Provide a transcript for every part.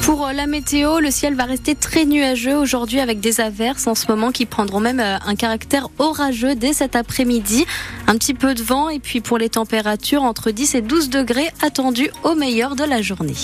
Pour euh, la météo, le ciel va rester très nuageux aujourd'hui avec des averses en ce moment qui prendront même euh, un caractère orageux dès cet après-midi. Un petit peu de vent et puis pour les températures entre 10 et 12 degrés attendus au meilleur de la journée.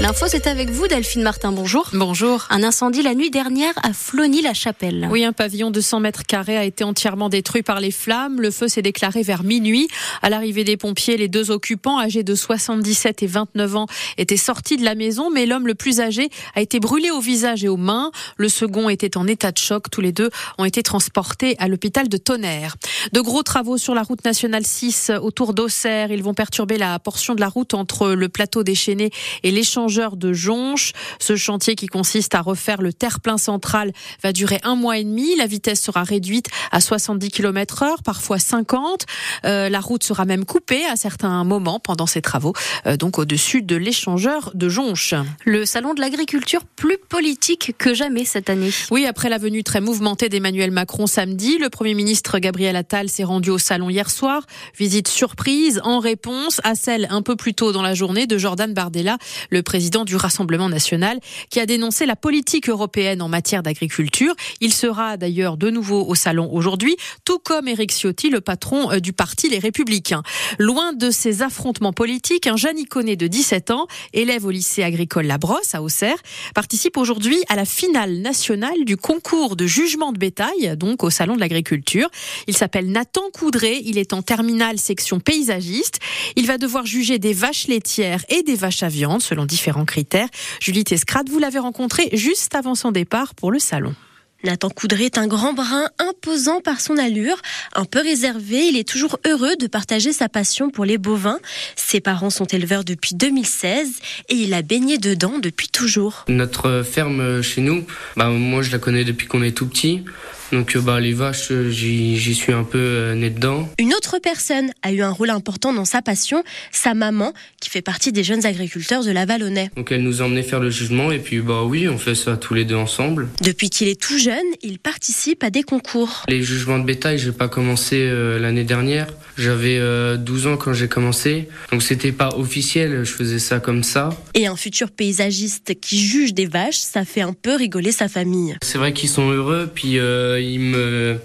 L'info, c'est avec vous, Delphine Martin. Bonjour. Bonjour. Un incendie la nuit dernière à Flony-la-Chapelle. Oui, un pavillon de 100 mètres carrés a été entièrement détruit par les flammes. Le feu s'est déclaré vers minuit. À l'arrivée des pompiers, les deux occupants, âgés de 77 et 29 ans, étaient sortis de la maison, mais l'homme le plus âgé a été brûlé au visage et aux mains. Le second était en état de choc. Tous les deux ont été transportés à l'hôpital de Tonnerre. De gros travaux sur la route nationale 6 autour d'Auxerre. Ils vont perturber la portion de la route entre le plateau déchaîné et l'échange de Jonche. Ce chantier qui consiste à refaire le terre-plein central va durer un mois et demi. La vitesse sera réduite à 70 km heure, parfois 50. Euh, la route sera même coupée à certains moments pendant ces travaux, euh, donc au-dessus de l'échangeur de Jonche. Le salon de l'agriculture plus politique que jamais cette année. Oui, après la venue très mouvementée d'Emmanuel Macron samedi, le Premier ministre Gabriel Attal s'est rendu au salon hier soir. Visite surprise en réponse à celle un peu plus tôt dans la journée de Jordan Bardella, le président président du Rassemblement national, qui a dénoncé la politique européenne en matière d'agriculture. Il sera d'ailleurs de nouveau au salon aujourd'hui, tout comme Éric Ciotti, le patron euh, du parti Les Républicains. Loin de ces affrontements politiques, un jeune iconé de 17 ans, élève au lycée agricole La Brosse à Auxerre, participe aujourd'hui à la finale nationale du concours de jugement de bétail, donc au salon de l'agriculture. Il s'appelle Nathan Coudray, il est en terminale section paysagiste. Il va devoir juger des vaches laitières et des vaches à viande selon différents critères. Julie Tescrade, vous l'avez rencontré juste avant son départ pour le salon. Nathan Coudray est un grand brun imposant par son allure, un peu réservé. Il est toujours heureux de partager sa passion pour les bovins. Ses parents sont éleveurs depuis 2016 et il a baigné dedans depuis toujours. Notre ferme chez nous, bah, moi je la connais depuis qu'on est tout petit. Donc euh, bah, les vaches, euh, j'y suis un peu euh, né dedans. Une autre personne a eu un rôle important dans sa passion, sa maman, qui fait partie des jeunes agriculteurs de la Vallonnais. Donc elle nous a emmené faire le jugement et puis bah oui, on fait ça tous les deux ensemble. Depuis qu'il est tout jeune, il participe à des concours. Les jugements de bétail, j'ai pas commencé l'année dernière. J'avais 12 ans quand j'ai commencé, donc c'était pas officiel, je faisais ça comme ça. Et un futur paysagiste qui juge des vaches, ça fait un peu rigoler sa famille. C'est vrai qu'ils sont heureux, puis il me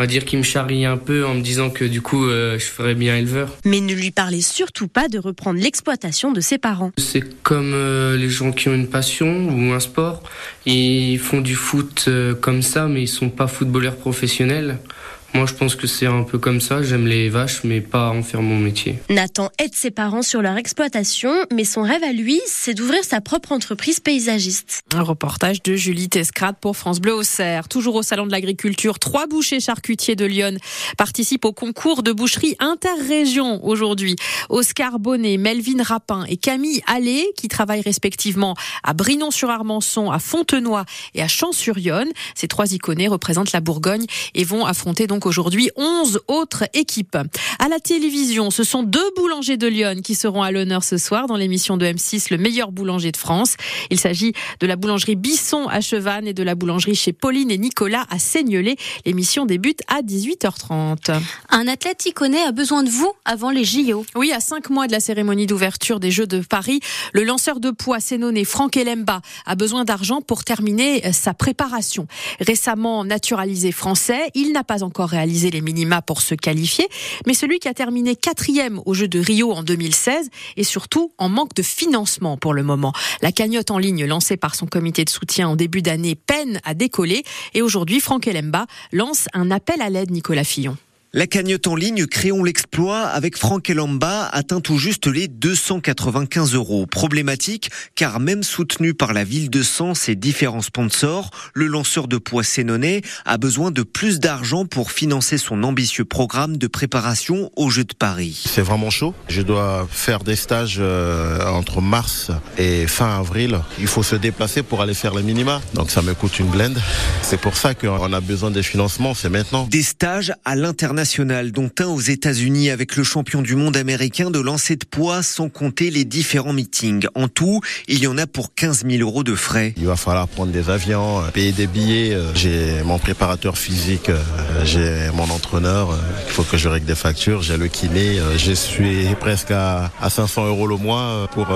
on va dire qu'il me charrie un peu en me disant que du coup euh, je ferais bien éleveur. Mais ne lui parlez surtout pas de reprendre l'exploitation de ses parents. C'est comme euh, les gens qui ont une passion ou un sport, ils font du foot euh, comme ça mais ils sont pas footballeurs professionnels. Moi, je pense que c'est un peu comme ça. J'aime les vaches, mais pas en faire mon métier. Nathan aide ses parents sur leur exploitation, mais son rêve à lui, c'est d'ouvrir sa propre entreprise paysagiste. Un reportage de Julie Tescrade pour France Bleu au Cerf. Toujours au Salon de l'Agriculture, trois bouchers charcutiers de Lyon participent au concours de boucherie interrégion aujourd'hui. Oscar Bonnet, Melvin Rapin et Camille Allais, qui travaillent respectivement à Brinon-sur-Armançon, à Fontenoy et à Champs-sur-Yonne. Ces trois iconés représentent la Bourgogne et vont affronter donc aujourd'hui 11 autres équipes. À la télévision, ce sont deux boulangers de Lyon qui seront à l'honneur ce soir dans l'émission de M6 Le meilleur boulanger de France. Il s'agit de la boulangerie Bisson à Chevannes et de la boulangerie chez Pauline et Nicolas à Seignelay. L'émission débute à 18h30. Un athlète iconé a besoin de vous avant les JO. Oui, à cinq mois de la cérémonie d'ouverture des Jeux de Paris, le lanceur de poids sénonais Franck Elemba a besoin d'argent pour terminer sa préparation. Récemment naturalisé français, il n'a pas encore réaliser les minima pour se qualifier, mais celui qui a terminé quatrième au Jeux de Rio en 2016 est surtout en manque de financement pour le moment. La cagnotte en ligne lancée par son comité de soutien en début d'année peine à décoller et aujourd'hui Franck Elemba lance un appel à l'aide Nicolas Fillon. La cagnotte en ligne Créons l'exploit avec Franck Elamba atteint tout juste les 295 euros. Problématique car même soutenu par la ville de Sens et différents sponsors, le lanceur de poids sénonais a besoin de plus d'argent pour financer son ambitieux programme de préparation aux Jeux de Paris. C'est vraiment chaud. Je dois faire des stages euh, entre mars et fin avril. Il faut se déplacer pour aller faire le minima. Donc ça me coûte une blende. C'est pour ça qu'on a besoin des financements, c'est maintenant. Des stages à l'international internationales, dont un aux États-Unis avec le champion du monde américain de lancer de poids, sans compter les différents meetings. En tout, il y en a pour 15 000 euros de frais. Il va falloir prendre des avions, euh, payer des billets. Euh, j'ai mon préparateur physique, euh, j'ai mon entraîneur. Il faut que je règle des factures. J'ai le kiné. Je suis presque à, 500 euros le mois pour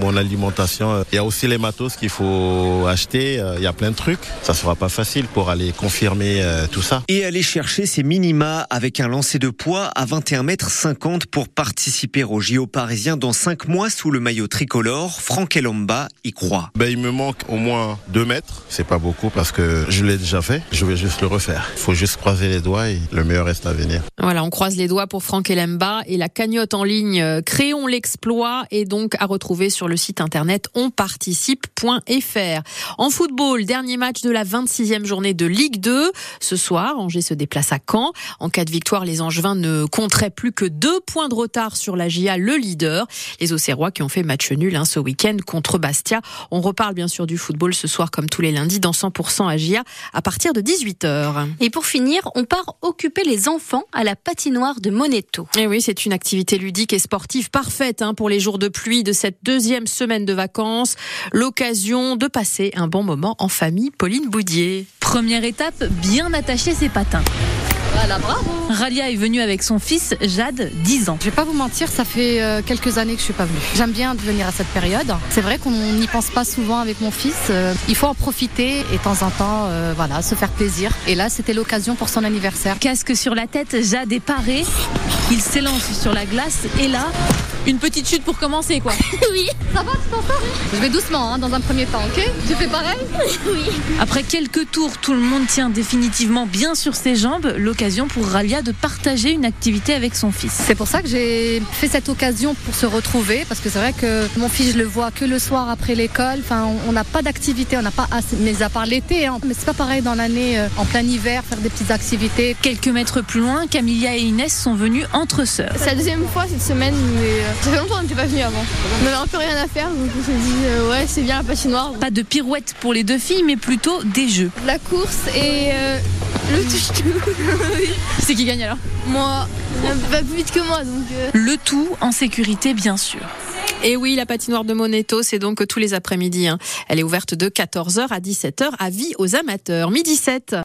mon alimentation. Il y a aussi les matos qu'il faut acheter. Il y a plein de trucs. Ça sera pas facile pour aller confirmer tout ça. Et aller chercher ses minima avec un lancer de poids à 21 mètres 50 pour participer au JO parisien dans 5 mois sous le maillot tricolore. Franck Elomba y croit. Ben, il me manque au moins 2 mètres. C'est pas beaucoup parce que je l'ai déjà fait. Je vais juste le refaire. Il faut juste croiser les doigts et le meilleur reste à venir. Voilà, on croise les doigts pour Franck Elemba et la cagnotte en ligne euh, Créons l'exploit est donc à retrouver sur le site internet onparticipe.fr. En football, dernier match de la 26e journée de Ligue 2. Ce soir, Angers se déplace à Caen. En cas de victoire, les Angevins ne compteraient plus que deux points de retard sur la GIA, le leader. Les Auxerrois qui ont fait match nul hein, ce week-end contre Bastia. On reparle bien sûr du football ce soir comme tous les lundis dans 100% à GIA à partir de 18h. Et pour finir, on part occuper les enfants à la patinoire de Moneto. Et oui, c'est une activité ludique et sportive parfaite hein, pour les jours de pluie de cette deuxième semaine de vacances. L'occasion de passer un bon moment en famille. Pauline Boudier. Première étape, bien attacher ses patins. Voilà, bravo. Ralia est venue avec son fils Jade, 10 ans. Je vais pas vous mentir, ça fait euh, quelques années que je suis pas venue. J'aime bien venir à cette période. C'est vrai qu'on n'y pense pas souvent avec mon fils. Euh, il faut en profiter et de temps en temps, euh, voilà, se faire plaisir. Et là, c'était l'occasion pour son anniversaire. Casque sur la tête, Jade est paré. Il s'élance sur la glace et là, une petite chute pour commencer quoi. oui. Ça va, tu t'en sors Je vais doucement hein, dans un premier temps, ok? Tu fais pareil? Oui. Après quelques tours, tout le monde tient définitivement bien sur ses jambes. L'occasion pour Ralia de partager une activité avec son fils. C'est pour ça que j'ai fait cette occasion pour se retrouver parce que c'est vrai que mon fils je le vois que le soir après l'école. Enfin, on n'a pas d'activité, on n'a pas assez, mais à part l'été. Hein. Mais c'est pas pareil dans l'année, euh, en plein hiver, faire des petites activités. Quelques mètres plus loin, Camilla et Inès sont venues entre sœurs. C'est la deuxième fois cette semaine, mais euh, ça fait longtemps qu'on n'était pas venus avant. On avait un peu rien à faire, donc on s'est dit euh, ouais c'est bien la patinoire. Pas de pirouette pour les deux filles, mais plutôt des jeux. La course et le touche-tout. C'est qui gagne alors? Moi, pas plus vite que moi donc. Euh. Le tout en sécurité bien sûr. Et oui, la patinoire de Moneto, c'est donc tous les après-midi. Hein. Elle est ouverte de 14h à 17h à vie aux amateurs. Midi 7.